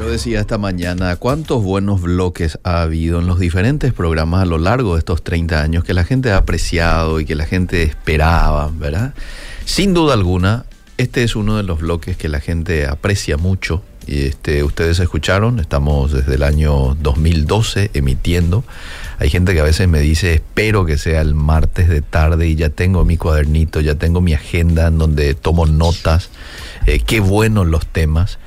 Yo decía esta mañana cuántos buenos bloques ha habido en los diferentes programas a lo largo de estos 30 años que la gente ha apreciado y que la gente esperaba, ¿verdad? Sin duda alguna, este es uno de los bloques que la gente aprecia mucho. Y este, ustedes escucharon, estamos desde el año 2012 emitiendo. Hay gente que a veces me dice, espero que sea el martes de tarde y ya tengo mi cuadernito, ya tengo mi agenda en donde tomo notas. Eh, qué buenos los temas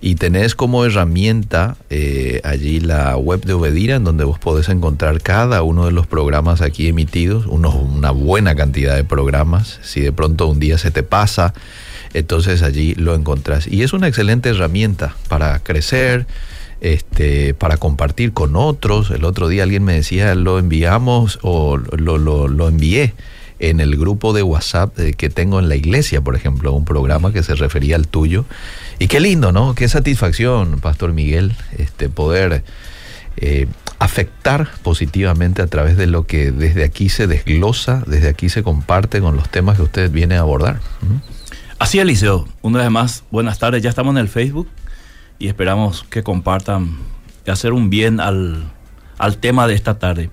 y tenés como herramienta eh, allí la web de Obedira en donde vos podés encontrar cada uno de los programas aquí emitidos, unos, una buena cantidad de programas, si de pronto un día se te pasa, entonces allí lo encontrás. Y es una excelente herramienta para crecer, este, para compartir con otros. El otro día alguien me decía, lo enviamos o lo, lo, lo envié en el grupo de WhatsApp eh, que tengo en la iglesia, por ejemplo, un programa que se refería al tuyo. Y qué lindo, ¿no? Qué satisfacción, Pastor Miguel, este, poder eh, afectar positivamente a través de lo que desde aquí se desglosa, desde aquí se comparte con los temas que usted viene a abordar. Así, Eliseo. Una vez más, buenas tardes. Ya estamos en el Facebook y esperamos que compartan y hacer un bien al, al tema de esta tarde.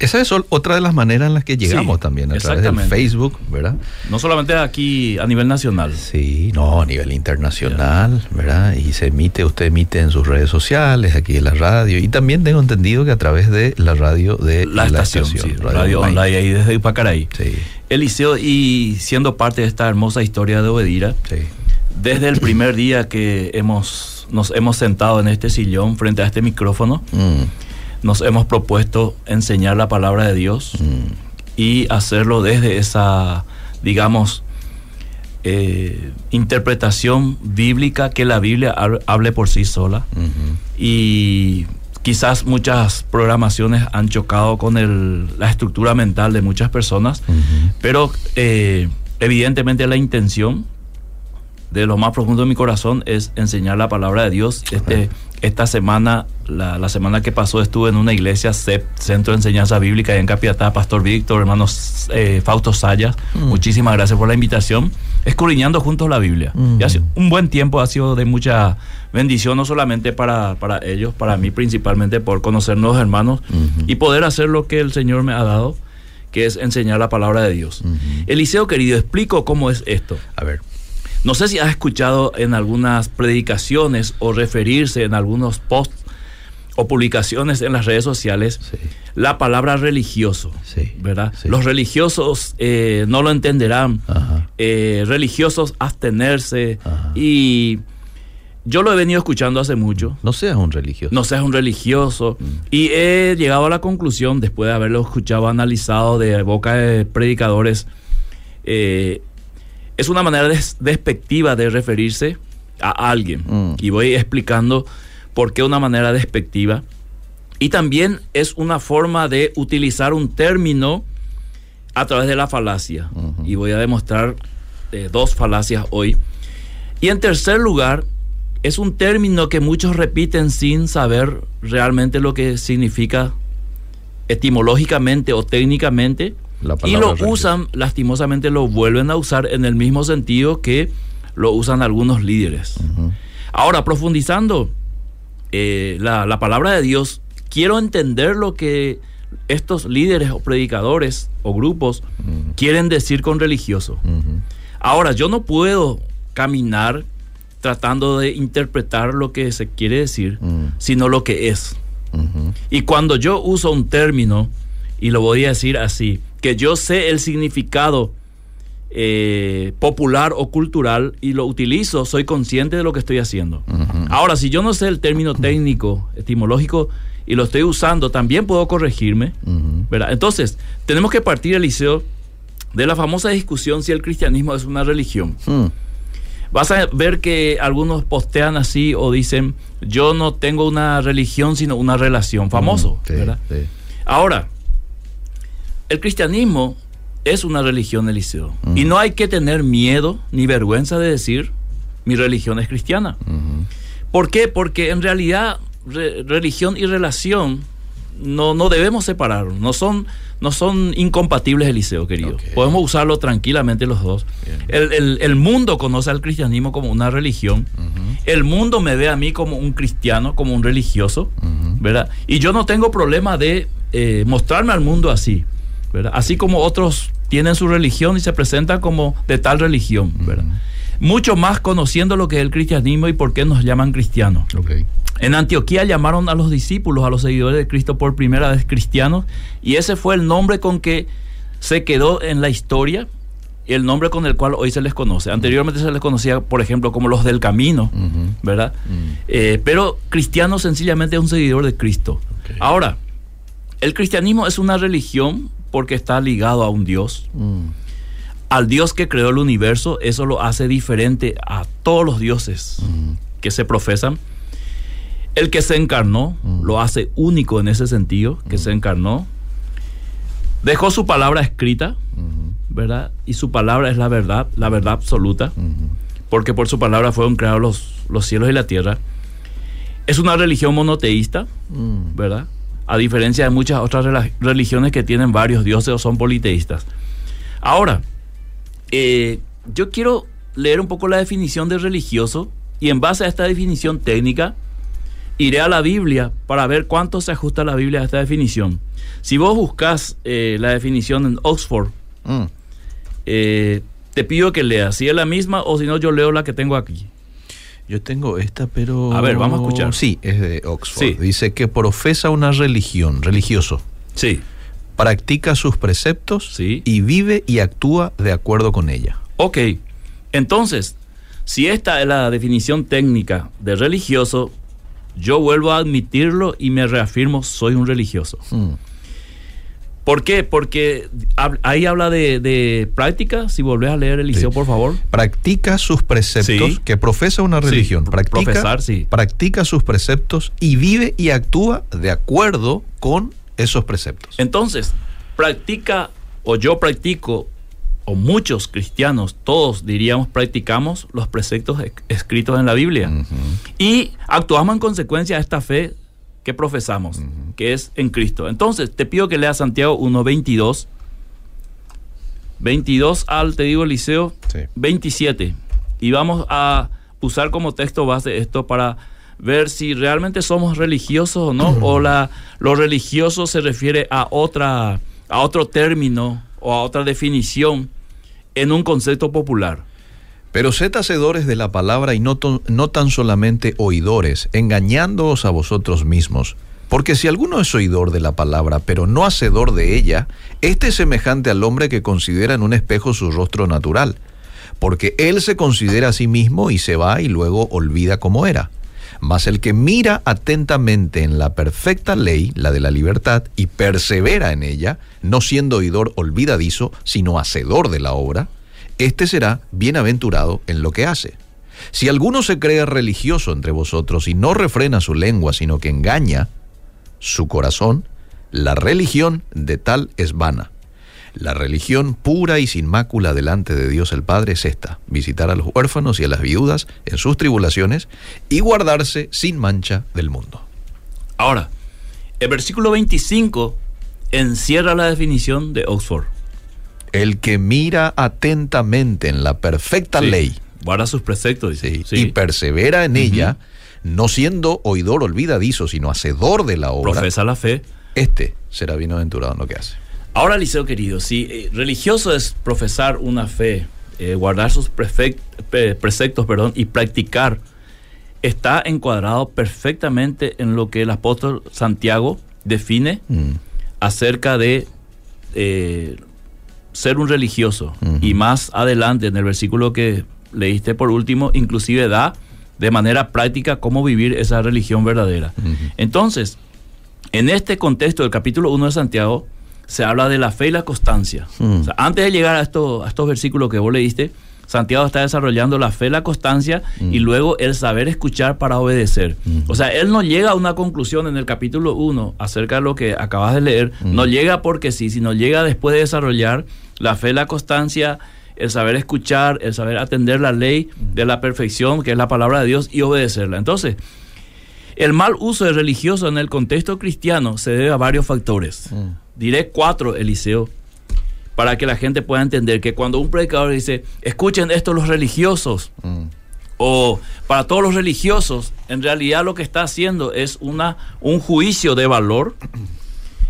Esa es otra de las maneras en las que llegamos también, a través del Facebook, ¿verdad? No solamente aquí a nivel nacional. Sí, no, a nivel internacional, ¿verdad? Y se emite, usted emite en sus redes sociales, aquí en la radio, y también tengo entendido que a través de la radio de la, estación, radio, online. ahí desde Ipacaraí. Sí. Eliseo, y siendo parte de esta hermosa historia de Obedira, desde el primer día que hemos, nos hemos sentado en este sillón frente a este micrófono, mm nos hemos propuesto enseñar la palabra de Dios mm. y hacerlo desde esa, digamos, eh, interpretación bíblica que la Biblia hable por sí sola. Y quizás muchas programaciones han chocado con la estructura mental de muchas personas, pero eh, evidentemente la intención de lo más profundo de mi corazón es enseñar la palabra de Dios. Este, esta semana, la, semana que pasó, estuve en una iglesia, CEP, Centro de Enseñanza Bíblica, en Capiatá, Pastor Víctor, hermanos eh, Fausto Sayas. Mm. Muchísimas gracias por la invitación. Escudriñando juntos la Biblia. Mm. Y hace un buen tiempo ha sido de mucha bendición, no solamente para, para ellos, para mí principalmente por conocer nuevos hermanos y poder hacer lo que el Señor me ha dado, que es enseñar la palabra de Dios. Eliseo, querido, explico cómo es esto. A ver. No sé si has escuchado en algunas predicaciones o referirse en algunos posts o publicaciones en las redes sociales la palabra religioso, ¿verdad? Los religiosos eh, no lo entenderán, eh, religiosos abstenerse y yo lo he venido escuchando hace mucho. No seas un religioso. No seas un religioso. Mm. Y he llegado a la conclusión, después de haberlo escuchado, analizado de boca de predicadores, eh, es una manera despectiva de referirse a alguien. Mm. Y voy explicando por qué una manera despectiva. Y también es una forma de utilizar un término a través de la falacia. Y voy a demostrar eh, dos falacias hoy. Y en tercer lugar, es un término que muchos repiten sin saber realmente lo que significa etimológicamente o técnicamente y lo usan, lastimosamente lo vuelven a usar en el mismo sentido que lo usan algunos líderes. Ahora, profundizando eh, la, palabra de Dios, quiero entender lo que estos líderes o predicadores o grupos quieren decir con religioso. Ahora, yo no puedo caminar tratando de interpretar lo que se quiere decir, sino lo que es. Y cuando yo uso un término, y lo voy a decir así, que yo sé el significado eh, popular o cultural y lo utilizo, soy consciente de lo que estoy haciendo. Ahora, si yo no sé el término técnico, etimológico, y lo estoy usando, también puedo corregirme. ¿verdad? Entonces, tenemos que partir, Eliseo, de la famosa discusión si el cristianismo es una religión. Hmm. Vas a ver que algunos postean así o dicen, yo no tengo una religión, sino una relación. Famoso, ¿verdad? Ahora, el cristianismo es una religión, Eliseo. Y no hay que tener miedo ni vergüenza de decir, mi religión es cristiana. ¿Por qué? Porque en realidad religión y relación no, no debemos separarlos, no son, no son incompatibles, Eliseo, querido. Podemos usarlo tranquilamente los dos. El, el- el mundo conoce al cristianismo como una religión. El mundo me ve a mí como un cristiano, como un religioso. ¿verdad? Y yo no tengo problema de eh, mostrarme al mundo así, ¿verdad? Así como otros tienen su religión y se presentan como de tal religión, ¿verdad? Mucho más conociendo lo que es el cristianismo y por qué nos llaman cristianos. En Antioquía llamaron a los discípulos, a los seguidores de Cristo por primera vez cristianos, y ese fue el nombre con que se quedó en la historia, el nombre con el cual hoy se les conoce. Anteriormente se les conocía, por ejemplo, como los del camino. ¿verdad? Eh, pero cristiano sencillamente es un seguidor de Cristo. Ahora, el cristianismo es una religión porque está ligado a un Dios, al Dios que creó el universo, eso lo hace diferente a todos los dioses que se profesan. El que se encarnó lo hace único en ese sentido, que se encarnó. Dejó su palabra escrita. ¿verdad? Y su palabra es la verdad, la verdad absoluta, porque por su palabra fueron creados los, los cielos y la tierra. Es una religión monoteísta. ¿verdad? A diferencia de muchas otras religiones que tienen varios dioses o son politeístas. Ahora, eh, yo quiero leer un poco la definición de religioso y en base a esta definición técnica iré a la Biblia para ver cuánto se ajusta la Biblia a esta definición. Si vos buscas eh, la definición en Oxford, Mm. eh, te pido que leas si es la misma o si no yo leo la que tengo aquí. Yo tengo esta, pero... A ver, vamos a escuchar. Sí, es de Oxford. Sí. Dice que profesa una religión, religioso, Sí. practica sus preceptos Sí. y vive y actúa de acuerdo con ella. Ok, entonces, si esta es la definición técnica de religioso, yo vuelvo a admitirlo y me reafirmo, soy un religioso. Mm. ¿Por qué? Porque ahí habla de, de práctica, si volvés a leer Eliseo, Sí. por favor. Practica sus preceptos, Sí. que profesa una religión. pro- practica, profesar, sí. practica sus preceptos y vive y actúa de acuerdo con esos preceptos. Entonces, practica o yo practico, o muchos cristianos, todos diríamos, practicamos los preceptos es- escritos en la Biblia. Y actuamos en consecuencia a esta fe que profesamos, que es en Cristo. Entonces, te pido que leas Santiago 1.22. 22 al, te digo, Eliseo, Sí. 27. Y vamos a usar como texto base esto para ver si realmente somos religiosos o no, o la, lo religioso se refiere a, otra, a otro término o a otra definición en un concepto popular. Pero sed hacedores de la palabra y no, no tan solamente oidores, engañándoos a vosotros mismos. Porque si alguno es oidor de la palabra, pero no hacedor de ella, este es semejante al hombre que considera en un espejo su rostro natural. Porque él se considera a sí mismo y se va y luego olvida cómo era. Mas el que mira atentamente en la perfecta ley, la de la libertad, y persevera en ella, no siendo oidor olvidadizo, sino hacedor de la obra, este será bienaventurado en lo que hace. Si alguno se cree religioso entre vosotros y no refrena su lengua, sino que engaña su corazón, la religión de tal es vana. La religión pura y sin mácula delante de Dios el Padre es esta, visitar a los huérfanos y a las viudas en sus tribulaciones y guardarse sin mancha del mundo. Ahora, el versículo 25 encierra la definición de Oxford. El que mira atentamente en la perfecta Sí. ley Guarda sus preceptos, dice. sí, Sí. y persevera en ella, no siendo oidor olvidadizo, sino hacedor de la obra, Profesa la fe. este será bienaventurado en lo que hace. Ahora, Liceo querido, si eh, religioso es profesar una fe, eh, guardar sus prefect- pre- preceptos perdón, y practicar, está encuadrado perfectamente en lo que el apóstol Santiago define Mm. acerca de eh, ser un religioso. Y más adelante, en el versículo que leíste por último, inclusive da de manera práctica cómo vivir esa religión verdadera. Entonces, en este contexto del capítulo 1 de Santiago, se habla de la fe y la constancia. O sea, antes de llegar a, esto- a estos versículos que vos leíste, Santiago está desarrollando la fe, la constancia Mm. y luego el saber escuchar para obedecer. Mm. O sea, él no llega a una conclusión en el capítulo 1 acerca de lo que acabas de leer, Mm. no llega porque sí, sino llega después de desarrollar la fe, la constancia, el saber escuchar, el saber atender la ley Mm. de la perfección, que es la palabra de Dios, y obedecerla. Entonces, El mal uso de religioso en el contexto cristiano se debe a varios factores. Mm. Diré cuatro, Eliseo, para que la gente pueda entender que cuando un predicador dice, escuchen esto los religiosos, Mm. o para todos los religiosos, en realidad lo que está haciendo es una, un juicio de valor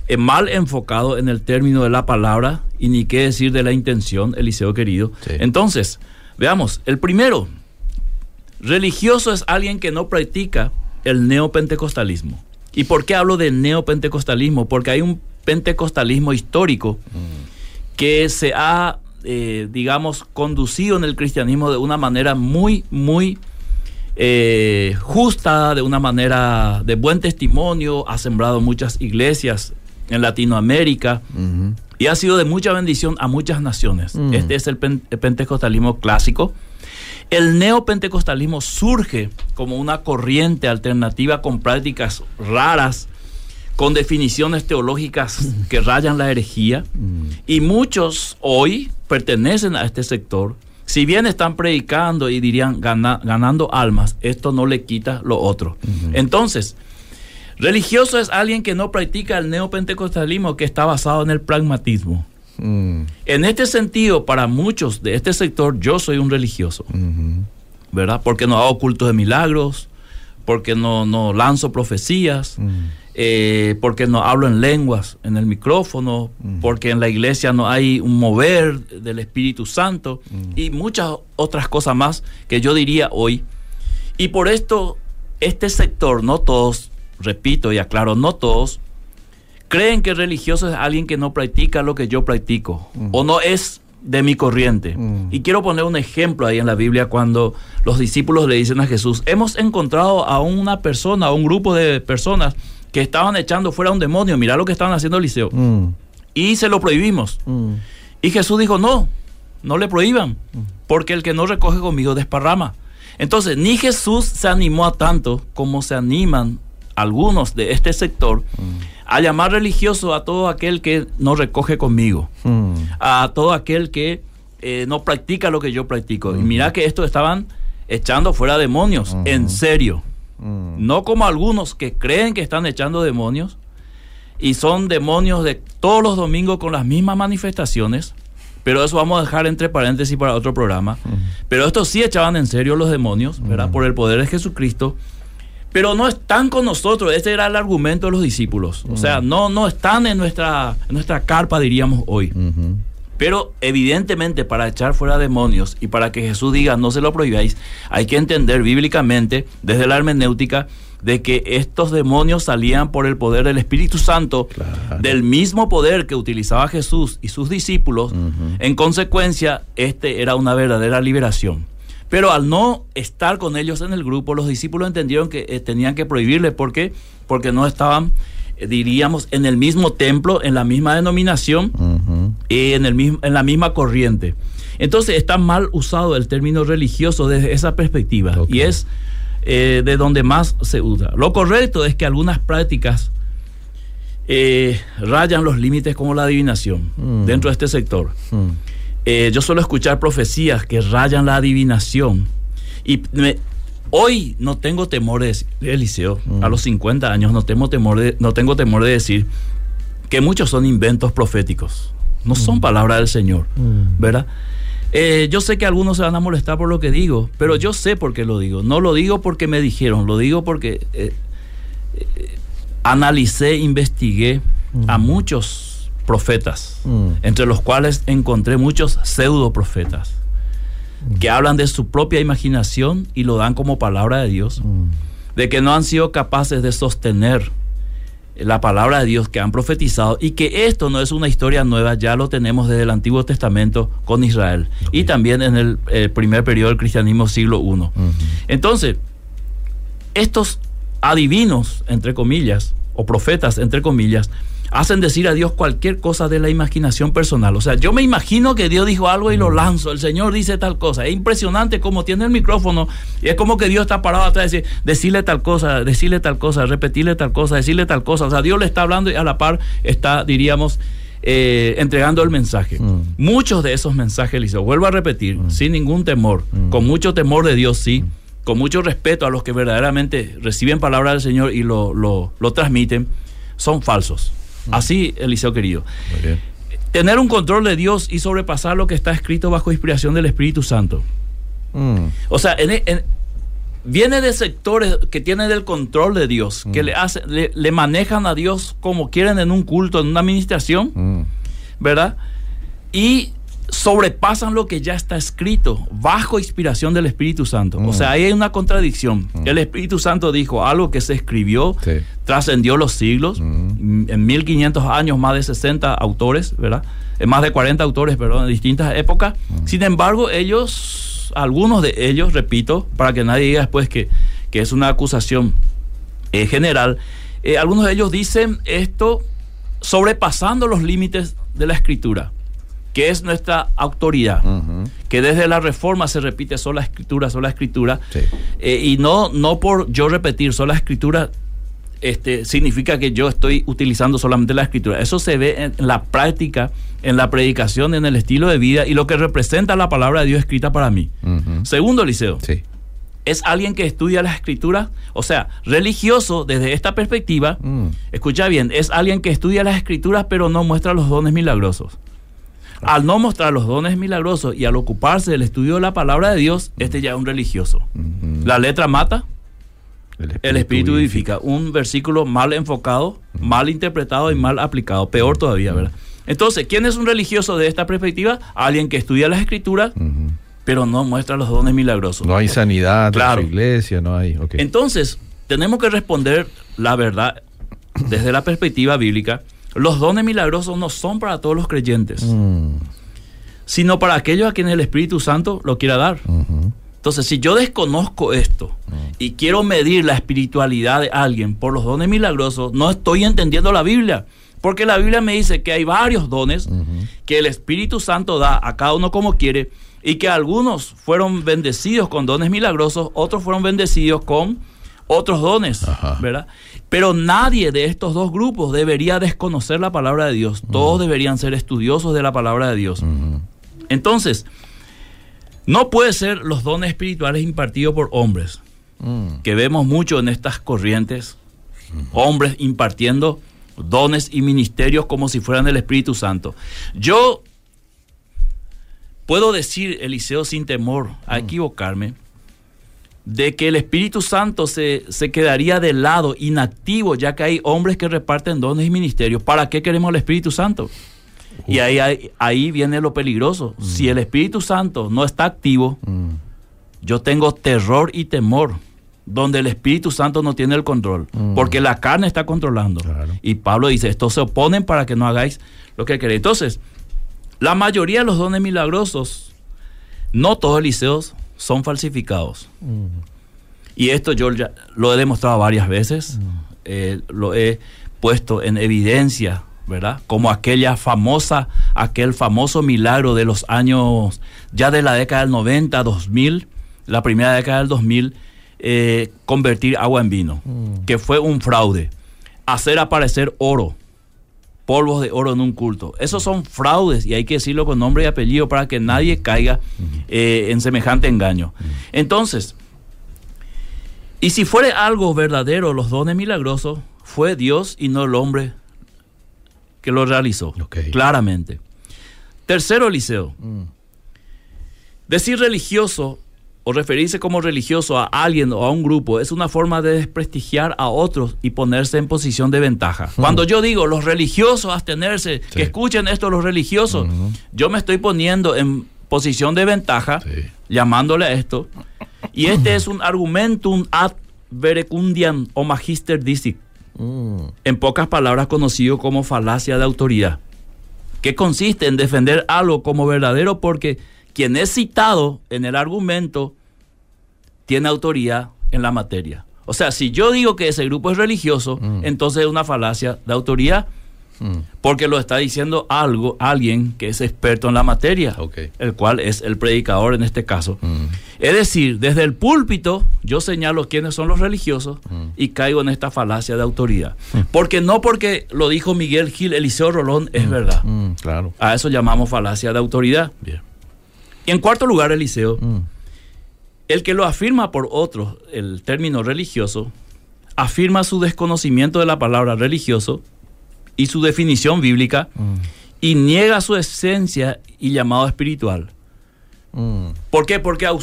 eh, mal enfocado en el término de la palabra y ni qué decir de la intención, Eliseo querido. Sí. Entonces, veamos, el primero, religioso es alguien que no practica el neopentecostalismo. ¿Y por qué hablo de neopentecostalismo? Porque hay un pentecostalismo histórico que se ha, eh, digamos, conducido en el cristianismo de una manera muy, muy eh, justa, de una manera de buen testimonio, ha sembrado muchas iglesias en Latinoamérica y ha sido de mucha bendición a muchas naciones. Este es el, el pentecostalismo clásico. El neopentecostalismo surge como una corriente alternativa con prácticas raras, con definiciones teológicas que rayan la herejía. Mm. Y muchos hoy pertenecen a este sector. Si bien están predicando y dirían "Gana- ganando almas, esto no le quita lo otro. Entonces, religioso es alguien que no practica el neopentecostalismo que está basado en el pragmatismo. Mm. En este sentido, para muchos de este sector, yo soy un religioso. ¿verdad? Porque no hago cultos de milagros, porque no, no lanzo profecías, Mm. Eh, porque no hablo en lenguas en el micrófono, Mm. porque en la iglesia no hay un mover del Espíritu Santo Mm. y muchas otras cosas más que yo diría hoy. Y por esto, este sector, no todos, repito y aclaro, no todos, creen que religioso es alguien que no practica lo que yo practico Mm. o no es de mi corriente. Mm. Y quiero poner un ejemplo ahí en la Biblia cuando los discípulos le dicen a Jesús, hemos encontrado a una persona, a un grupo de personas que estaban echando fuera a un demonio, mira lo que estaban haciendo Eliseo. Mm. Y se lo prohibimos. Mm. Y Jesús dijo, no, no le prohíban, porque el que no recoge conmigo desparrama. Entonces, ni Jesús se animó a tanto como se animan algunos de este sector a llamar religioso a todo aquel que no recoge conmigo, Mm. a todo aquel que eh, no practica lo que yo practico. Y mira que estos estaban echando fuera demonios, en serio. Mm. No como algunos que creen que están echando demonios y son demonios de todos los domingos con las mismas manifestaciones. Pero eso vamos a dejar entre paréntesis para otro programa. Pero estos sí echaban en serio los demonios, ¿verdad? Por el poder de Jesucristo. Pero no están con nosotros. Ese era el argumento de los discípulos. O sea, no, no están en nuestra, en nuestra carpa, diríamos hoy. Ujú. Pero evidentemente para echar fuera demonios y para que Jesús diga no se lo prohibáis, hay que entender bíblicamente desde la hermenéutica de que estos demonios salían por el poder del Espíritu Santo, Claro. del mismo poder que utilizaba Jesús y sus discípulos. En consecuencia, este era una verdadera liberación. Pero al no estar con ellos en el grupo, los discípulos entendieron que eh, tenían que prohibirle. ¿Por qué? Porque no estaban, eh, diríamos, en el mismo templo, en la misma denominación en, el mismo, en la misma corriente. Entonces está mal usado el término religioso desde esa perspectiva y es eh, de donde más se usa. Lo correcto es que algunas prácticas eh, rayan los límites como la adivinación Mm. dentro de este sector. Mm. Eh, yo suelo escuchar profecías que rayan la adivinación y me- hoy no tengo temor de decir, Eliseo, Mm. a los 50 años no tengo temor de, no tengo temor de decir que muchos son inventos proféticos, no son palabras del Señor, Mm. ¿verdad? Eh, yo sé que algunos se van a molestar por lo que digo, pero yo sé por qué lo digo. No lo digo porque me dijeron, lo digo porque eh, eh, analicé, investigué a muchos profetas, Mm. entre los cuales encontré muchos pseudo profetas que hablan de su propia imaginación y lo dan como palabra de Dios, Mm. de que no han sido capaces de sostener la palabra de Dios que han profetizado y que esto no es una historia nueva, ya lo tenemos desde el Antiguo Testamento con Israel y también en el eh, primer periodo del cristianismo siglo I. Entonces, estos adivinos, entre comillas, o profetas, entre comillas, hacen decir a Dios cualquier cosa de la imaginación personal. O sea, yo me imagino que Dios dijo algo y lo lanzo. El Señor dice tal cosa. Es impresionante como tiene el micrófono y es como que Dios está parado atrás y dice, decirle tal cosa, decirle tal cosa, repetirle tal cosa, decirle tal cosa. O sea, Dios le está hablando y a la par está, diríamos, eh, entregando el mensaje. Mm. Muchos de esos mensajes, Eliseo, vuelvo a repetir, sin ningún temor, Mm. con mucho temor de Dios, sí, con mucho respeto a los que verdaderamente reciben palabra del Señor y lo, lo, lo transmiten, son falsos. Así, Eliseo querido. Muy bien. Tener un control de Dios y sobrepasar lo que está escrito bajo inspiración del Espíritu Santo. Mm, O sea, en- en- viene de sectores que tienen el control de Dios, que le, hace, le, le manejan a Dios como quieren en un culto, en una administración, mm, ¿verdad? Y sobrepasan lo que ya está escrito bajo inspiración del Espíritu Santo. Mm. O sea, ahí hay una contradicción. El Espíritu Santo dijo algo que se escribió, Sí. trascendió los siglos, Mm. en 1500 años más de 60 autores, ¿verdad? En más de 40 autores, perdón, en distintas épocas. Sin embargo, ellos, algunos de ellos, repito, para que nadie diga después que, que es una acusación eh, general, eh, algunos de ellos dicen esto sobrepasando los límites de la escritura, que es nuestra autoridad, que desde la reforma se repite sola escritura, sola escritura, Sí. eh, y no, no por yo repetir sola escritura, este, significa que yo estoy utilizando solamente la escritura. Eso se ve en la práctica, en la predicación, en el estilo de vida y lo que representa la palabra de Dios escrita para mí. Segundo, Liceo, Sí. es alguien que estudia la escritura, o sea, religioso desde esta perspectiva. Mm. Escucha bien, es alguien que estudia las escrituras pero no muestra los dones milagrosos. Al no mostrar los dones milagrosos y al ocuparse del estudio de la palabra de Dios, este ya es un religioso. La letra mata, el espíritu vivifica. Un versículo mal enfocado, mal interpretado y mal aplicado. Peor todavía, ¿verdad? Entonces, ¿quién es un religioso de esta perspectiva? Alguien que estudia las escrituras, pero no muestra los dones milagrosos. No hay sanidad Claro. en su iglesia, no hay. Entonces, tenemos que responder la verdad desde la perspectiva bíblica. Los dones milagrosos no son para todos los creyentes, Mm, sino para aquellos a quienes el Espíritu Santo lo quiera dar. Entonces, si yo desconozco esto y quiero medir la espiritualidad de alguien por los dones milagrosos, no estoy entendiendo la Biblia. Porque la Biblia me dice que hay varios dones que el Espíritu Santo da a cada uno como quiere y que algunos fueron bendecidos con dones milagrosos, otros fueron bendecidos con otros dones, Ajá. ¿verdad? Pero nadie de estos dos grupos debería desconocer la palabra de Dios. Todos deberían ser estudiosos de la palabra de Dios. Entonces, no puede ser los dones espirituales impartidos por hombres, Mm, que vemos mucho en estas corrientes, hombres impartiendo dones y ministerios como si fueran el Espíritu Santo. Yo puedo decir, Eliseo, sin temor a equivocarme, de que el Espíritu Santo se, se quedaría de lado, inactivo, ya que hay hombres que reparten dones y ministerios. ¿Para qué queremos el Espíritu Santo? Y ahí, ahí, ahí viene lo peligroso. Si el Espíritu Santo no está activo, mm, yo tengo terror y temor donde el Espíritu Santo no tiene el control, Mm. porque la carne está controlando. Claro. Y Pablo dice, estos se oponen para que no hagáis lo que queréis. Entonces, la mayoría de los dones milagrosos, no todos liceos son falsificados. mm, Y esto yo ya lo he demostrado varias veces, eh, lo he puesto en evidencia, ¿verdad? Como aquella famosa, aquel famoso milagro de los años, ya de la década del 90, 2000, la primera década del 2000, eh, convertir agua en vino, que fue un fraude. Hacer aparecer oro, polvos de oro en un culto. Esos son fraudes y hay que decirlo con nombre y apellido para que nadie caiga eh, en semejante engaño. Entonces, y si fuere algo verdadero, los dones milagrosos, fue Dios y no el hombre que lo realizó. Claramente. Tercero, Eliseo. mm. Decir religioso o referirse como religioso a alguien o a un grupo es una forma de desprestigiar a otros y ponerse en posición de ventaja. Cuando yo digo los religiosos abstenerse, que escuchen esto los religiosos, yo me estoy poniendo en posición de ventaja, Sí. llamándole a esto. Y este es un argumentum ad verecundiam o magister disic, Mm, en pocas palabras conocido como falacia de autoridad, que consiste en defender algo como verdadero porque quien es citado en el argumento tiene autoridad en la materia. O sea, si yo digo que ese grupo es religioso, Mm. entonces es una falacia de autoridad mm. porque lo está diciendo algo, alguien que es experto en la materia, el cual es el predicador en este caso. Mm. Es decir, desde el púlpito yo señalo quiénes son los religiosos y caigo en esta falacia de autoridad. Porque no porque lo dijo Miguel Gil, Eliseo Rolón, es verdad. Claro. A eso llamamos falacia de autoridad. Bien. Y en cuarto lugar, Eliseo, El que lo afirma por otros, el término religioso, afirma su desconocimiento de la palabra religioso y su definición bíblica Mm. y niega su esencia y llamado espiritual. Mm. ¿Por qué? Porque al,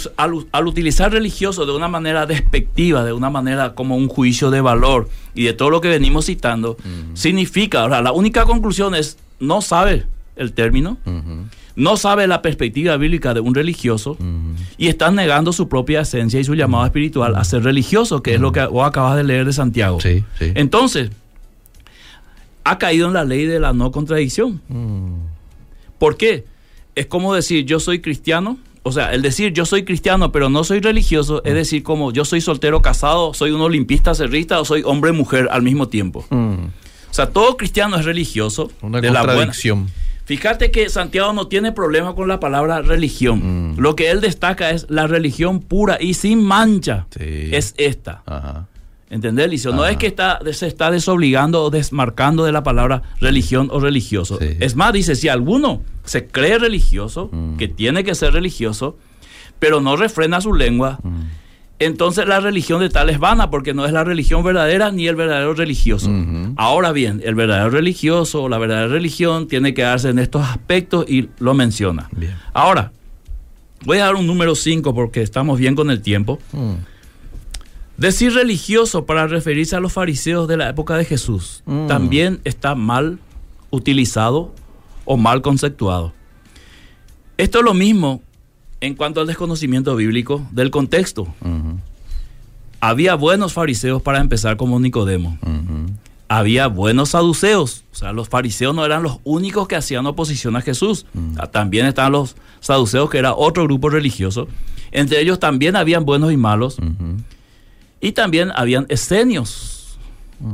al utilizar religioso de una manera despectiva, de una manera como un juicio de valor y de todo lo que venimos citando, significa, ahora la única conclusión es, no sabe el término, Ujú. No sabe la perspectiva bíblica de un religioso y están negando su propia esencia y su llamado espiritual a ser religioso, que es lo que vos acabas de leer de Santiago. Sí, sí. Entonces, ha caído en la ley de la no contradicción. ¿Por qué? Es como decir yo soy cristiano, o sea, el decir yo soy cristiano pero no soy religioso es decir como yo soy soltero casado, soy un olimpista cerrista o soy hombre mujer al mismo tiempo. O sea, todo cristiano es religioso. Una de la buena-. Fíjate que Santiago no tiene problema con la palabra religión. Mm. Lo que él destaca es la religión pura y sin mancha. Sí. Es esta. Ajá. ¿Entendés, Licio? No es que está, se está desobligando o desmarcando de la palabra religión o religioso. Sí. Es más, dice, si alguno se cree religioso, Mm. que tiene que ser religioso, pero no refrena su lengua, Mm. Entonces la religión de tal es vana, porque no es la religión verdadera ni el verdadero religioso. Ahora bien, el verdadero religioso o la verdadera religión tiene que darse en estos aspectos y lo menciona. Bien. Ahora, voy a dar un número 5 porque estamos bien con el tiempo. Mm. Decir religioso para referirse a los fariseos de la época de Jesús Mm. también está mal utilizado o mal conceptuado. Esto es lo mismo en cuanto al desconocimiento bíblico del contexto. Había buenos fariseos para empezar como Nicodemo. Había buenos saduceos. O sea, los fariseos no eran los únicos que hacían oposición a Jesús. También estaban los saduceos, que era otro grupo religioso. Entre ellos también habían buenos y malos. Y también habían esenios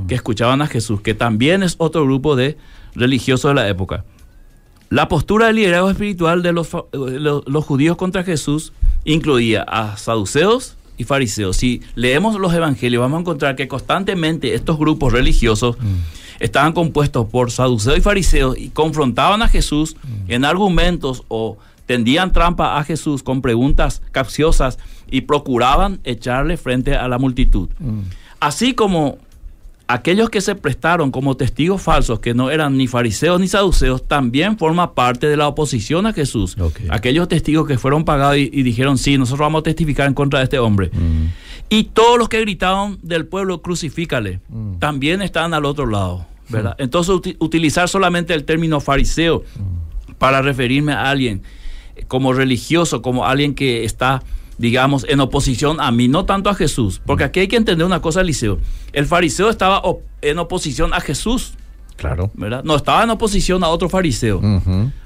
que escuchaban a Jesús, que también es otro grupo de religiosos de la época. La postura de liderazgo espiritual de los, eh, los, los judíos contra Jesús incluía a saduceos y fariseos. Si leemos los evangelios vamos a encontrar que constantemente estos grupos religiosos estaban compuestos por saduceos y fariseos y confrontaban a Jesús en argumentos o tendían trampa a Jesús con preguntas capciosas y procuraban echarle frente a la multitud. Mm. Así como aquellos que se prestaron como testigos falsos, que no eran ni fariseos ni saduceos, también forma parte de la oposición a Jesús. Aquellos testigos que fueron pagados y, y dijeron, sí, nosotros vamos a testificar en contra de este hombre. Mm. Y todos los que gritaban del pueblo, crucifícale, Mm. también están al otro lado. ¿verdad? Entonces, uti- utilizar solamente el término fariseo para referirme a alguien como religioso, como alguien que está, digamos, en oposición a mí, no tanto a Jesús. Porque aquí hay que entender una cosa, Eliseo. El fariseo estaba op- en oposición a Jesús, Claro. ¿verdad? No estaba en oposición a otro fariseo,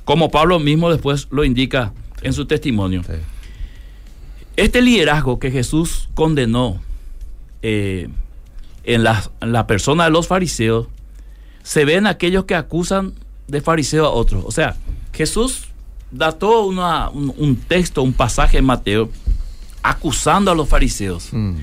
como Pablo mismo después lo indica en su testimonio. Sí. Este liderazgo que Jesús condenó eh, en, la, en la persona de los fariseos se ve en aquellos que acusan de fariseo a otros. O sea, Jesús da todo una- un, un texto, un pasaje en Mateo, acusando a los fariseos. Mm.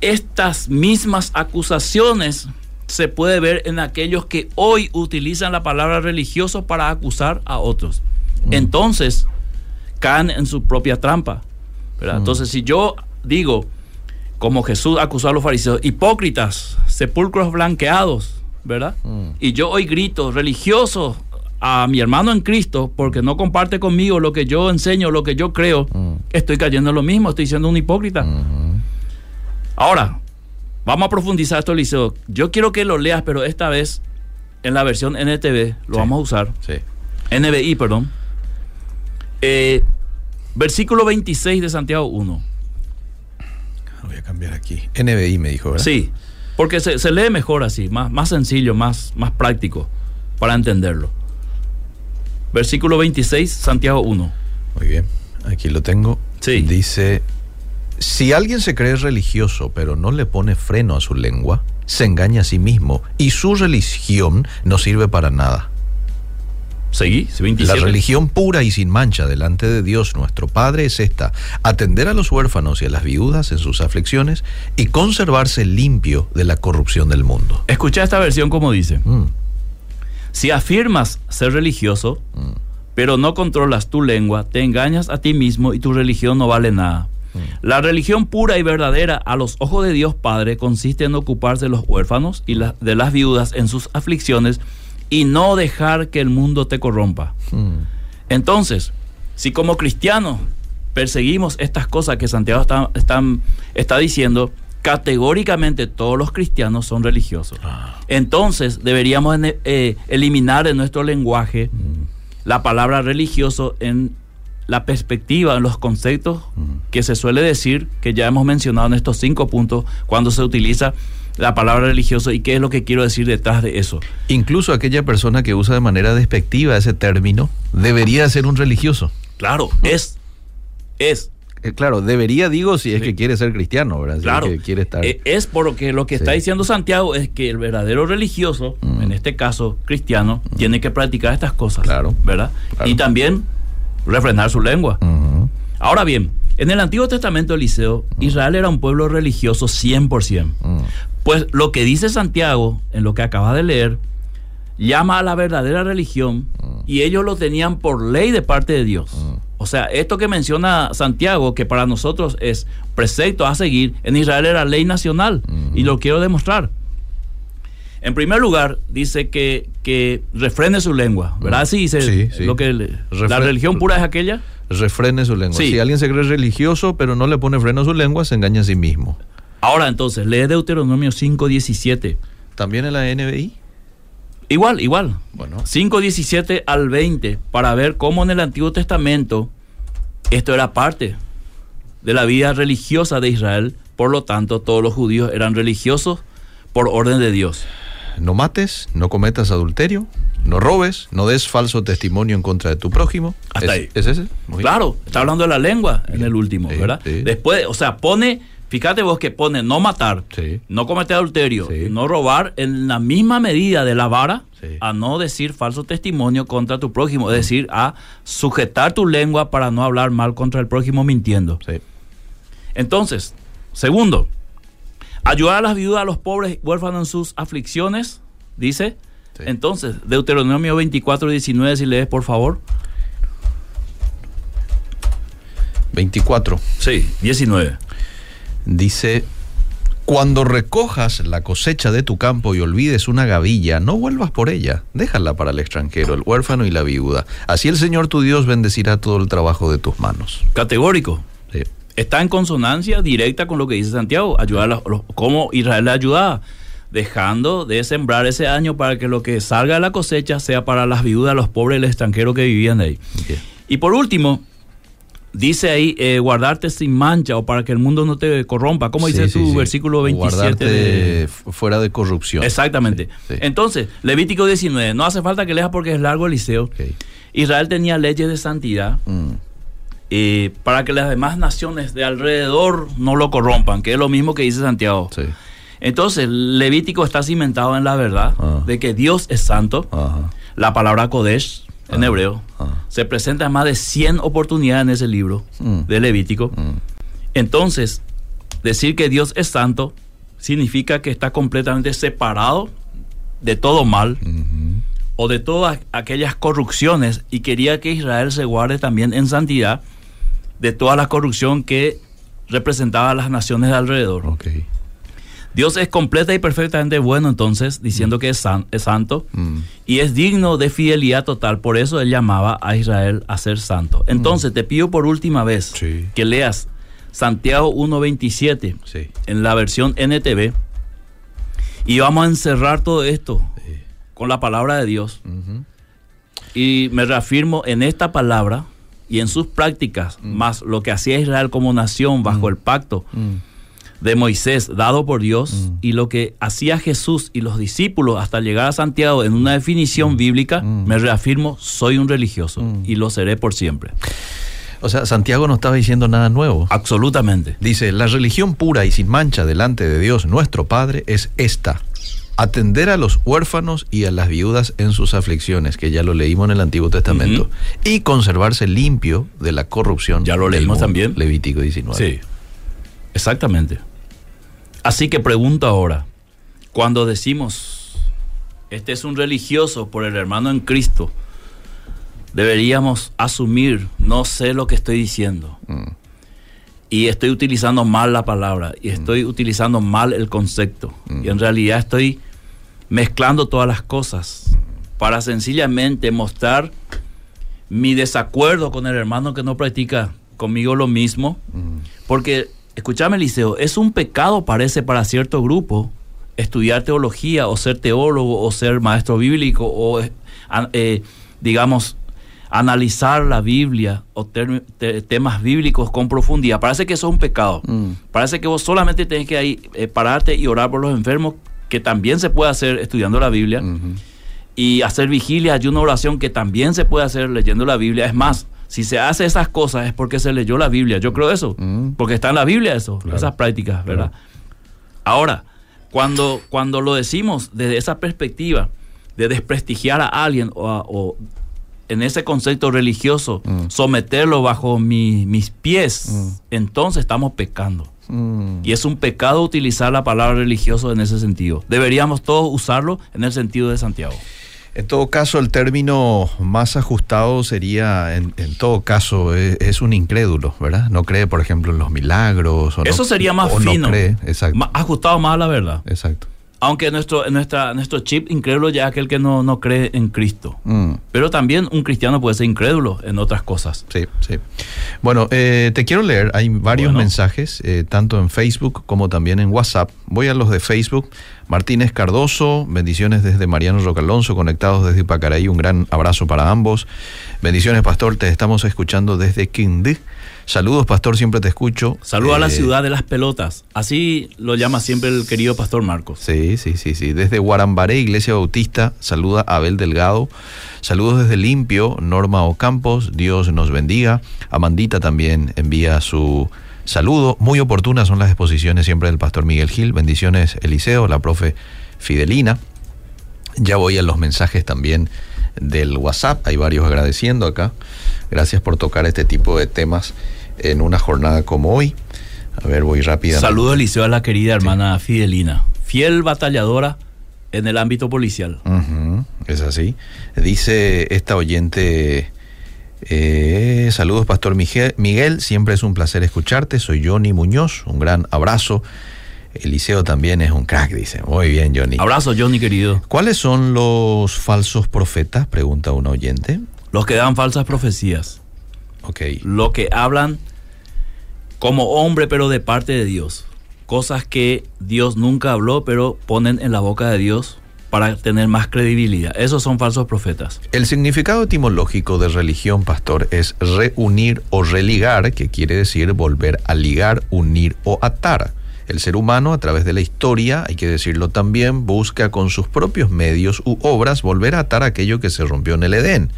Estas mismas acusaciones se puede ver en aquellos que hoy utilizan la palabra religioso para acusar a otros. Entonces, caen en su propia trampa. ¿verdad? Entonces, si yo digo, como Jesús acusó a los fariseos, hipócritas, sepulcros blanqueados, ¿verdad? Mm. Y yo hoy grito, religioso, a mi hermano en Cristo, porque no comparte conmigo lo que yo enseño, lo que yo creo, Mm. estoy cayendo en lo mismo, estoy siendo un hipócrita. Ujú. Ahora, vamos a profundizar esto, Liceo. Yo quiero que lo leas, pero esta vez en la versión NTV lo Sí. vamos a usar. Sí. NBI, perdón. Eh, versículo 26 de Santiago 1. Voy a cambiar aquí. NBI me dijo, ¿verdad? Sí, porque se, se lee mejor así, más, más sencillo, más, más práctico para entenderlo. Versículo 26, Santiago 1. Muy bien. Aquí lo tengo. Sí. Dice, si alguien se cree religioso pero no le pone freno a su lengua, se engaña a sí mismo y su religión no sirve para nada. Seguí, La 27. religión pura y sin mancha delante de Dios nuestro Padre es esta, atender a los huérfanos y a las viudas en sus aflicciones y conservarse limpio de la corrupción del mundo. Escucha esta versión como dice. Mm, Si afirmas ser religioso, pero no controlas tu lengua, te engañas a ti mismo y tu religión no vale nada. La religión pura y verdadera a los ojos de Dios Padre consiste en ocuparse de los huérfanos y de las viudas en sus aflicciones y no dejar que el mundo te corrompa. Entonces, si como cristianos perseguimos estas cosas que Santiago está diciendo, categóricamente todos los cristianos son religiosos. Entonces deberíamos eh, eliminar de nuestro lenguaje la palabra religioso en la perspectiva, en los conceptos que se suele decir, que ya hemos mencionado en estos cinco puntos, cuando se utiliza la palabra religioso y qué es lo que quiero decir detrás de eso. Incluso aquella persona que usa de manera despectiva ese término debería ser un religioso. Claro, es, es, claro, debería, digo, si es que quiere ser cristiano, ¿verdad? Si Claro, es que quiere estar. Eh, es porque lo que está Sí. diciendo Santiago es que el verdadero religioso, Mm. en este caso cristiano, tiene que practicar estas cosas, Claro, ¿verdad? claro. Y también refrenar su lengua. Ujú. Ahora bien, en el Antiguo Testamento Eliseo, Israel era un pueblo religioso 100%. Mm. Pues lo que dice Santiago, en lo que acabas de leer, llama a la verdadera religión y ellos lo tenían por ley de parte de Dios. O sea, esto que menciona Santiago, que para nosotros es precepto a seguir, en Israel era ley nacional y lo quiero demostrar. En primer lugar, dice que, que refrene su lengua, ¿verdad? Así dice Sí, sí. lo que le- la religión pura es aquella. Refrene su lengua. Sí. Si alguien se cree religioso, pero no le pone freno a su lengua, se engaña a sí mismo. Ahora entonces, lee Deuteronomio 5.17. También en la NBI. Igual, igual. Bueno. 5.17 al 20 para ver cómo en el Antiguo Testamento esto era parte de la vida religiosa de Israel. Por lo tanto, todos los judíos eran religiosos por orden de Dios. No mates, no cometas adulterio, no robes, no des falso testimonio en contra de tu prójimo. Hasta ¿Es, ahí. ¿Es ese? Muy Claro, está hablando de la lengua en el último, Sí, ¿verdad? sí. Después, o sea, pone, fíjate vos que pone no matar, Sí. no cometer adulterio, Sí. no robar en la misma medida de la vara Sí. a no decir falso testimonio contra tu prójimo, es decir, a sujetar tu lengua para no hablar mal contra el prójimo mintiendo. Entonces, segundo, ayudar a las viudas, a los pobres huérfanos en sus aflicciones, dice. Entonces, Deuteronomio 24, 19, si lees, por favor. 24. Sí, 19. Dice, cuando recojas la cosecha de tu campo y olvides una gavilla, no vuelvas por ella, déjala para el extranjero, el huérfano y la viuda. Así el Señor tu Dios bendecirá todo el trabajo de tus manos. Categórico. Sí. Está en consonancia directa con lo que dice Santiago, ayudar a los, cómo Israel le ayudaba, dejando de sembrar ese año para que lo que salga de la cosecha sea para las viudas, los pobres y los extranjeros que vivían ahí. Y por último, dice ahí, eh, guardarte sin mancha o para que el mundo no te corrompa. ¿Cómo dice Sí, tu sí. versículo 27? Guardarte de- fu- fuera de corrupción. Exactamente. Entonces, Levítico 19, no hace falta que leas porque es largo Eliseo. Ok. Israel tenía leyes de santidad Mm. eh, para que las demás naciones de alrededor no lo corrompan, que es lo mismo que dice Santiago. Entonces, Levítico está cimentado en la verdad Ah. de que Dios es santo. Ajá. La palabra Kodesh en Ah. hebreo Ah. se presenta en más de 100 oportunidades en ese libro Mm. de Levítico. Mm. Entonces, decir que Dios es santo significa que está completamente separado de todo mal o de todas aquellas corrupciones y quería que Israel se guarde también en santidad de toda la corrupción que representaba a las naciones de alrededor. Dios es completa y perfectamente bueno entonces, diciendo que es, san- es santo Mm. y es digno de fidelidad total. Por eso él llamaba a Israel a ser santo. Entonces te pido por última vez Sí. que leas Santiago 1.27 Sí. en la versión NTV y vamos a encerrar todo esto Sí. con la palabra de Dios. Y me reafirmo en esta palabra y en sus prácticas, más lo que hacía Israel como nación bajo el pacto Mm. De Moisés dado por Dios Mm. y lo que hacía Jesús y los discípulos hasta llegar a Santiago en una definición bíblica, Mm. me reafirmo, soy un religioso Mm. y lo seré por siempre. O sea, Santiago no estaba diciendo nada nuevo. Absolutamente. Dice, la religión pura y sin mancha delante de Dios nuestro Padre es esta. Atender a los huérfanos y a las viudas en sus aflicciones, que ya lo leímos en el Antiguo Testamento, y conservarse limpio de la corrupción. Ya lo leímos mundo. también. Levítico 19. Sí, exactamente. Así que pregunto ahora, cuando decimos, este es un religioso por el hermano en Cristo, deberíamos asumir, no sé lo que estoy diciendo. Mm. y estoy utilizando mal la palabra y estoy utilizando mal el concepto. Y en realidad estoy mezclando todas las cosas para sencillamente mostrar mi desacuerdo con el hermano que no practica conmigo lo mismo. Porque, escúchame, Eliseo, es un pecado, parece, para cierto grupo estudiar teología o ser teólogo o ser maestro bíblico o, eh, digamos, analizar la Biblia o temas bíblicos con profundidad. Parece que eso es un pecado. Mm. Parece que vos solamente tenés que ahí, eh, pararte y orar por los enfermos, que también se puede hacer estudiando la Biblia. Y hacer vigilia y una oración que también se puede hacer leyendo la Biblia. Es más, si se hace esas cosas es porque se leyó la Biblia. Yo creo eso. Mm. Porque está en la Biblia eso, esas prácticas, ¿verdad? Ahora, cuando, cuando lo decimos desde esa perspectiva de desprestigiar a alguien o, en ese concepto religioso, mm. someterlo bajo mis pies, mm. entonces estamos pecando. Mm. Y es un pecado utilizar la palabra religioso en ese sentido. Deberíamos todos usarlo en el sentido de Santiago. En todo caso, el término más ajustado sería, en, todo caso, e, es, un incrédulo, ¿verdad? No cree, por ejemplo, en los milagros. O Eso sería más fino. ajustado más a la verdad. Exacto. Aunque nuestro, nuestra, nuestro chip incrédulo ya es aquel que no, no cree en Cristo. Mm. Pero también un cristiano puede ser incrédulo en otras cosas. Sí, sí. Bueno, eh, te quiero leer, hay varios mensajes, eh, tanto en Facebook como también en WhatsApp. Voy a los de Facebook. Martínez Cardoso, bendiciones desde Mariano Rocalonso, conectados desde Pacaraí, un gran abrazo para ambos. Bendiciones, pastor, te estamos escuchando desde Quindí. Saludos, pastor, siempre te escucho. Saludos a la eh, ciudad de las pelotas. Así lo llama siempre el querido pastor Marcos. Sí, sí, sí, sí. Desde Guarambaré, Iglesia Bautista, saluda a Abel Delgado. Saludos desde Limpio, Norma Ocampos, Dios nos bendiga. Amandita también envía su saludo. Muy oportunas son las exposiciones siempre del pastor Miguel Gil. Bendiciones, Eliseo, la profe Fidelina. Ya voy a los mensajes también del WhatsApp. Hay varios agradeciendo acá. Gracias por tocar este tipo de temas en una jornada como hoy. A ver, voy rápida. Saludos, Eliseo, a la querida hermana Fidelina, fiel batalladora en el ámbito policial. es así. Dice esta oyente, eh, saludos, Pastor Miguel, siempre es un placer escucharte. Soy Johnny Muñoz, un gran abrazo. Eliseo también es un crack, dice. Muy bien, Johnny. Abrazo, Johnny, querido. ¿Cuáles son los falsos profetas? Pregunta un oyente. Los que dan falsas profecías. Los que hablan como hombre, pero de parte de Dios. Cosas que Dios nunca habló, pero ponen en la boca de Dios para tener más credibilidad. Esos son falsos profetas. El significado etimológico de religión, pastor, es reunir o religar, que quiere decir volver a ligar, unir o atar. El ser humano, a través de la historia, hay que decirlo también, busca con sus propios medios u obras volver a atar aquello que se rompió en el Edén.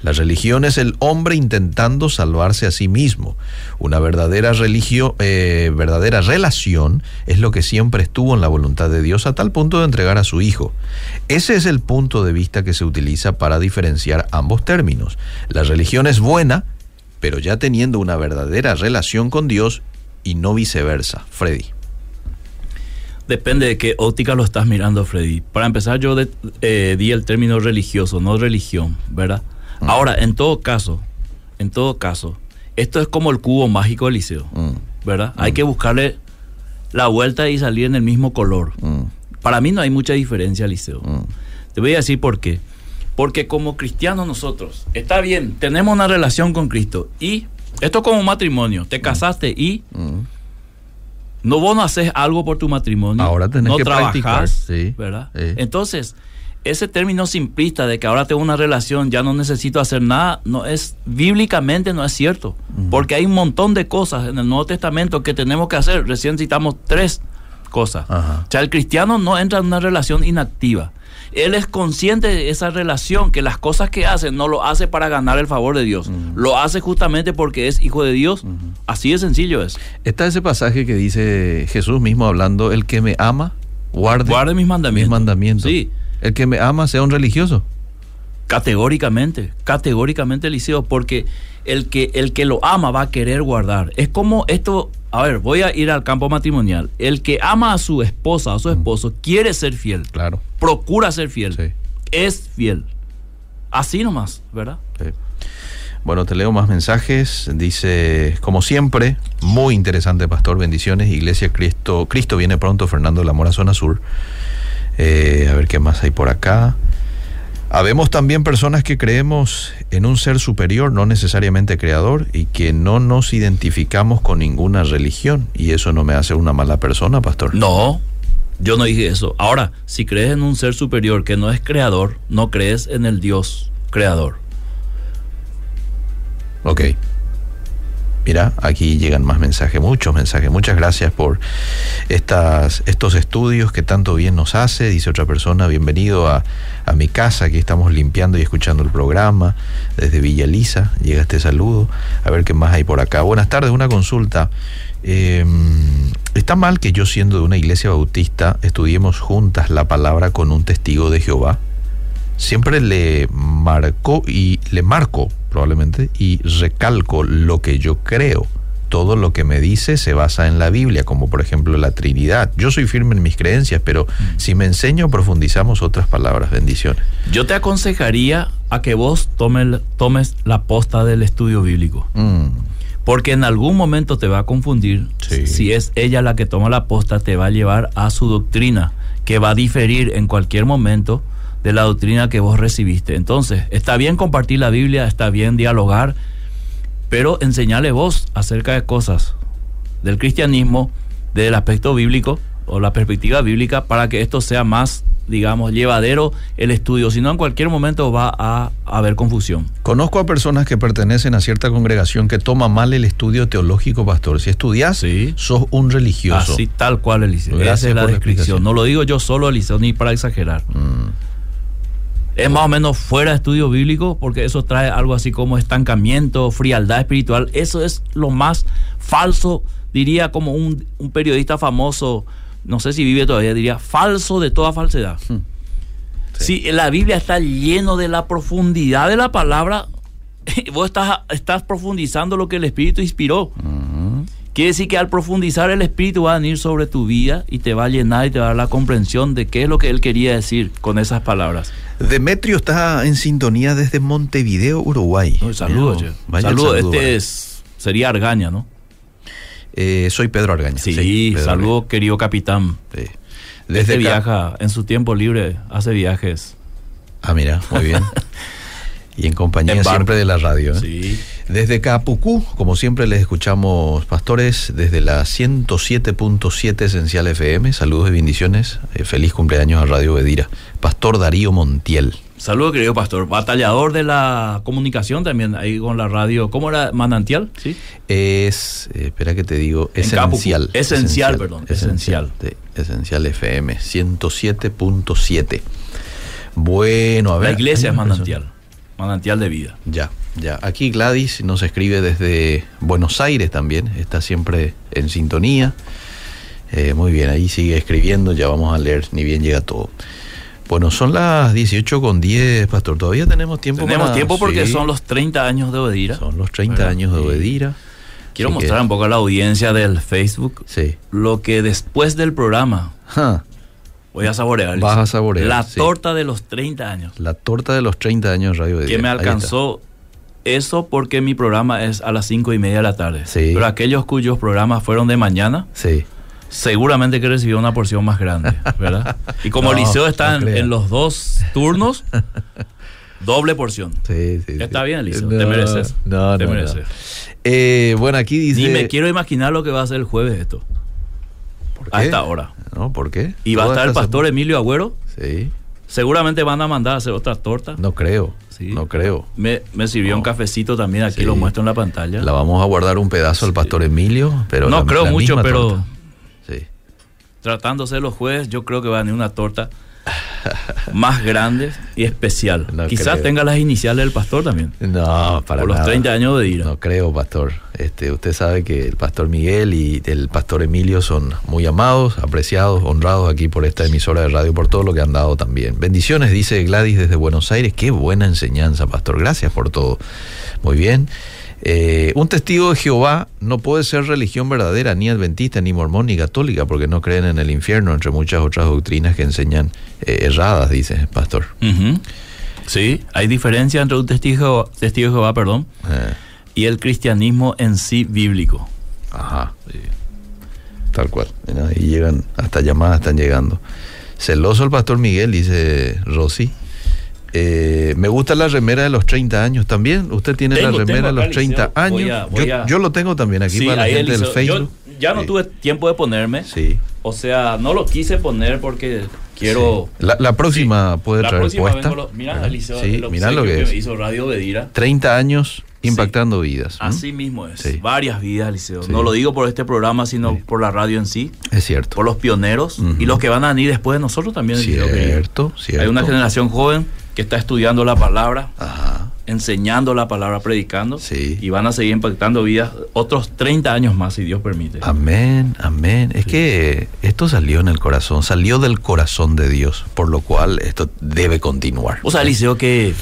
La religión es el hombre intentando salvarse a sí mismo. Una verdadera, religio, eh, verdadera relación es lo que siempre estuvo en la voluntad de Dios a tal punto de entregar a su Hijo. Ese es el punto de vista que se utiliza para diferenciar ambos términos. La religión es buena, pero ya teniendo una verdadera relación con Dios y no viceversa. Freddy. Depende de qué óptica lo estás mirando, Freddy. Para empezar, yo eh, di el término religioso, no religión, ¿verdad? Mm. Ahora, en todo caso, en todo caso, esto es como el cubo mágico del liceo, mm. ¿verdad? Hay mm. que buscarle la vuelta y salir en el mismo color. Para mí no hay mucha diferencia, liceo. Te voy a decir por qué. Porque como cristianos nosotros, está bien, tenemos una relación con Cristo y esto es como un matrimonio, te casaste y no vos no haces algo por tu matrimonio, ahora tenés no que trabajas, sí, ¿verdad? Entonces, ese término simplista de que ahora tengo una relación, ya no necesito hacer nada, no es bíblicamente no es cierto, porque hay un montón de cosas en el Nuevo Testamento que tenemos que hacer. Recién citamos tres cosas. O sea, el cristiano no entra en una relación inactiva. Él es consciente de esa relación, que las cosas que hace no lo hace para ganar el favor de Dios, lo hace justamente porque es hijo de Dios. Así de sencillo es. Está ese pasaje que dice Jesús mismo hablando, el que me ama, guarde, guarde mis mandamientos. Mis mandamientos. Sí el que me ama sea un religioso. Categóricamente, categóricamente Eliseo, porque el que, el que lo ama va a querer guardar. Es como esto, a ver, voy a ir al campo matrimonial. El que ama a su esposa, a su esposo, quiere ser fiel. Claro. Procura ser fiel. Es fiel. Así nomás, ¿verdad? Sí. Bueno, te leo más mensajes. Dice, como siempre, muy interesante, Pastor. Bendiciones. Iglesia Cristo. Cristo viene pronto, Fernando de la Mora, zona sur. Eh, a ver qué más hay por acá. Habemos también personas que creemos en un ser superior, no necesariamente creador, y que no nos identificamos con ninguna religión. Y eso no me hace una mala persona, pastor. No, yo no dije eso. Ahora, si crees en un ser superior que no es creador, no crees en el Dios creador. Ok. Mira, aquí llegan más mensajes, muchos mensajes. Muchas gracias por estas, estos estudios que tanto bien nos hace. Dice otra persona, bienvenido a, a mi casa, aquí estamos limpiando y escuchando el programa. Desde Villa Elisa llega este saludo. A ver qué más hay por acá. Buenas tardes, una consulta. Eh, ¿Está mal que yo siendo de una iglesia bautista estudiemos juntas la palabra con un testigo de Jehová? Siempre le marco y le marco probablemente y recalco lo que yo creo. Todo lo que me dice se basa en la Biblia, como por ejemplo la Trinidad. Yo soy firme en mis creencias, pero si me enseño profundizamos otras palabras. Bendiciones. Yo te aconsejaría a que vos tome- tomes la posta del estudio bíblico. Mm, Porque en algún momento te va a confundir. Sí. Si es ella la que toma la posta, te va a llevar a su doctrina, que va a diferir en cualquier momento de la doctrina que vos recibiste. Entonces, está bien compartir la Biblia, está bien dialogar, pero enseñale vos acerca de cosas del cristianismo, del aspecto bíblico o la perspectiva bíblica, para que esto sea más, digamos, llevadero el estudio. Si no, en cualquier momento va a haber confusión. Conozco a personas que pertenecen a cierta congregación que toma mal el estudio teológico, pastor. Si estudias, Sí. sos un religioso. Así tal cual, Eliseo. Gracias Esa es la por la descripción. no lo digo yo solo, Eliseo, ni para exagerar. Mm, Es más o menos fuera de estudio bíblico, porque eso trae algo así como estancamiento, frialdad espiritual. Eso es lo más falso, diría como un, un periodista famoso, no sé si vive todavía, diría falso de toda falsedad. Hmm. Si la Biblia está lleno de la profundidad de la palabra, vos estás, estás profundizando lo que el Espíritu inspiró. mm. Quiere decir que al profundizar el Espíritu va a venir sobre tu vida y te va a llenar y te va a dar la comprensión de qué es lo que Él quería decir con esas palabras. Demetrio está en sintonía desde Montevideo, Uruguay. Saludos, el Saludos, saludo, este es, sería Argaña, ¿no? Eh, soy Pedro Argaña. Sí, Pedro saludos, querido capitán. Sí. Desde acá- viaja en su tiempo libre, hace viajes. Ah, mira, muy bien. y en compañía En siempre de la radio. ¿eh? Sí. Desde Capucú, como siempre les escuchamos, pastores, desde la 107.7 Esencial FM. Saludos y bendiciones. Eh, feliz cumpleaños a Radio Bedira. Pastor Darío Montiel. Saludos, querido pastor. Batallador de la comunicación también, ahí con la radio. ¿Cómo era? ¿Manantial? Sí. Es, eh, espera que te digo, En esencial. Capucú. Esencial, perdón, esencial. Esencial FM, 107.7. Bueno, a ver. La iglesia es manantial. Manantial de vida. Ya, ya. Aquí Gladys nos escribe desde Buenos Aires también, está siempre en sintonía. Eh, muy bien, ahí sigue escribiendo, ya vamos a leer, ni bien llega todo. Bueno, son las 18 con 10, Pastor. Todavía tenemos tiempo Tenemos para- tiempo porque Sí, son los 30 años de Obedira. son los 30 ¿verdad? años de. Obedira. Quiero Así que- mostrar un poco a la audiencia del Facebook Sí. lo que después del programa Ja, voy a saborear. Vas a saborear, La sí. torta de los 30 años. la torta de los 30 años de Radio Bedira. Que me alcanzó eso porque mi programa es a las 5 y media de la tarde. Sí. Pero aquellos cuyos programas fueron de mañana, Sí. seguramente que recibió una porción más grande, ¿verdad? Y como No, Liceo está no en, los dos turnos, doble porción. Sí, sí, Está sí. bien, Liceo, te mereces. No, te mereces. Eh, bueno, aquí dice. Ni me quiero imaginar lo que va a ser el jueves esto, ¿Por a qué? esta hora. No, ¿por qué? Y va a estar el pastor Emilio Agüero. Sí. Seguramente van a mandar a hacer otra torta. No creo. Sí. No creo. Me, me sirvió No. un cafecito también, aquí Sí. lo muestro en la pantalla. La vamos a guardar un pedazo al Sí. pastor Emilio, pero no la- creo la mucho, pero torta. Sí. tratándose los jueves, yo creo que va a venir una torta más grande y especial. No Quizás creo. tenga las iniciales del pastor también. No, para por los nada. 30 años de ira. No creo, pastor. Este, usted sabe que el pastor Miguel y el pastor Emilio son muy amados, apreciados, honrados aquí por esta emisora de radio, por todo lo que han dado también. Bendiciones, dice Gladys desde Buenos Aires. Qué buena enseñanza, pastor. Gracias por todo. Muy bien. Eh, un testigo de Jehová no puede ser religión verdadera, ni adventista, ni mormón, ni católica, porque no creen en el infierno, entre muchas otras doctrinas que enseñan eh, erradas, dice el pastor. Sí, hay diferencia entre un testigo, testigo de Jehová, perdón, Eh, y el cristianismo en sí bíblico. ajá. Tal cual. Mira, ahí llegan, hasta llamadas están llegando. Celoso el pastor Miguel, dice Rosy. Eh, me gusta la remera de los 30 años también. Usted tiene Tengo, la remera de los 30 Liceo. años. Voy a- voy yo, a- yo lo tengo también aquí Sí, para la gente el del. Facebook. Yo ya no Sí. tuve tiempo de ponerme. Sí. O sea, no lo quise poner porque quiero... La, la próxima puede La traer próxima puesta. lo- mira. Eliseo, el mira lo obsequio que es. me hizo Radio Bedira. 30 años impactando vidas. Así mismo es. Varias vidas, Liceo. Sí. No lo digo por este programa, sino por la radio en sí, Es cierto. por los pioneros y los que van a venir después de nosotros también. Eliseo. Cierto, cierto. Hay una generación joven que está estudiando la palabra, Ajá. enseñando la palabra, predicando. Sí. Y van a seguir impactando vidas otros 30 años más, si Dios permite. Amén, amén. Es que esto salió en el corazón, salió del corazón de Dios, por lo cual esto debe continuar. O sea, Liceo, que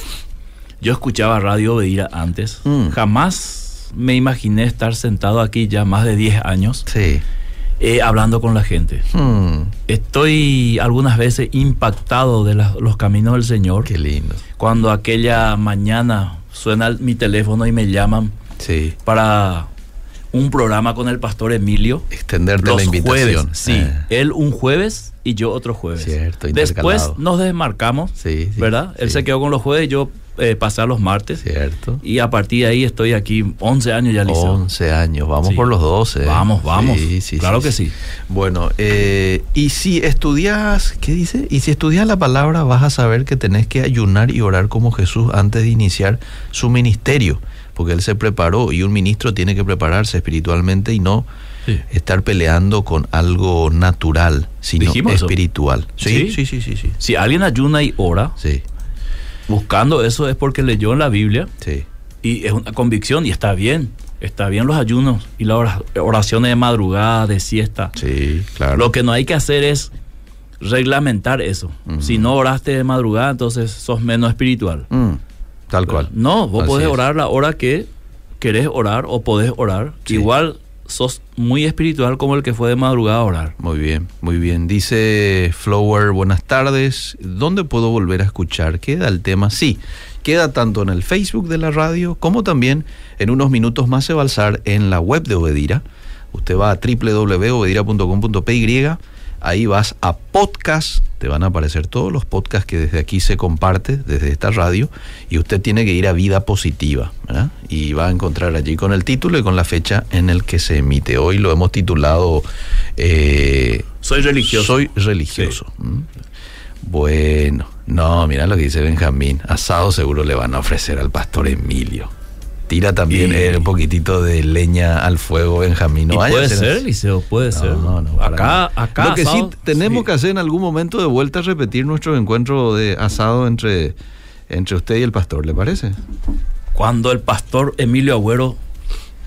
yo escuchaba Radio Bedira antes. Mm. Jamás me imaginé estar sentado aquí ya más de 10 años Sí. Eh, hablando con la gente. Hmm, Estoy algunas veces impactado de la- los caminos del Señor. qué lindo. Cuando aquella mañana suena mi teléfono y me llaman Sí. para un programa con el pastor Emilio. Extenderte Los la invitación. jueves, sí. Eh, Él un jueves y yo otro jueves. Cierto, Después nos desmarcamos, Sí, sí, ¿verdad? Él se quedó con los jueves y yo eh, pasé a los martes. Cierto. Y a partir de ahí estoy aquí 11 años ya, Liceo. 11 años, vamos Sí. por los 12. Vamos, vamos. Sí, sí, Claro que sí. Bueno, eh, y si estudias, ¿qué dice? Y si estudias la palabra, vas a saber que tenés que ayunar y orar como Jesús antes de iniciar su ministerio, porque él se preparó y un ministro tiene que prepararse espiritualmente y no Sí. estar peleando con algo natural, sino espiritual. Sí, Sí. sí, sí, sí, sí. Si alguien ayuna y ora, Sí, buscando eso es porque leyó en la Biblia sí. y es una convicción y está bien. Está bien los ayunos y las ora- oraciones de madrugada, de siesta. Sí, claro. Lo que no hay que hacer es reglamentar eso. Si no oraste de madrugada, entonces sos menos espiritual. Mm, tal cual. No, vos Así podés es. orar la hora que querés orar o podés orar. Sí. Igual sos muy espiritual como el que fue de madrugada a orar. Muy bien, muy bien. Dice Flower, buenas tardes. ¿Dónde puedo volver a escuchar? ¿Queda el tema? Sí, queda tanto en el Facebook de la radio como también en unos minutos más se va a alzar en la web de Obedira. Usted va a www.obedira.com.py, ahí vas a podcast, te van a aparecer todos los podcasts que desde aquí se comparte, desde esta radio, y usted tiene que ir a Vida Positiva, ¿verdad? Y va a encontrar allí con el título y con la fecha en el que se emite. Hoy lo hemos titulado... eh, Soy religioso. soy religioso. ¿Mm? Bueno, no, mira lo que dice Benjamín. Asado seguro le van a ofrecer al pastor Emilio. Tira también Y- eh, un poquitito de leña al fuego, Benjamín. No Y vaya a puede ser. Liceo, puede ser. No, no, para acá, acá. Lo que sí tenemos sí. que hacer en algún momento de vuelta es repetir nuestro encuentro de asado entre, entre usted y el pastor, ¿le parece? Cuando el pastor Emilio Agüero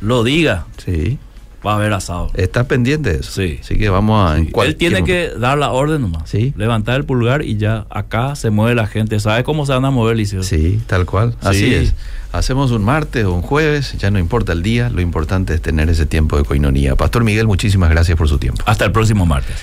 lo diga, Sí. Va a haber asado. Está pendiente de eso. Sí. Así que vamos a. Él tiene momento. que dar la orden nomás. Sí. Levantar el pulgar y ya acá se mueve la gente. ¿Sabe cómo se van a mover, Liceo? Sí, tal cual. Así Sí. es. Hacemos un martes o un jueves, ya no importa el día, lo importante es tener ese tiempo de coinonía. Pastor Miguel, muchísimas gracias por su tiempo. Hasta el próximo martes.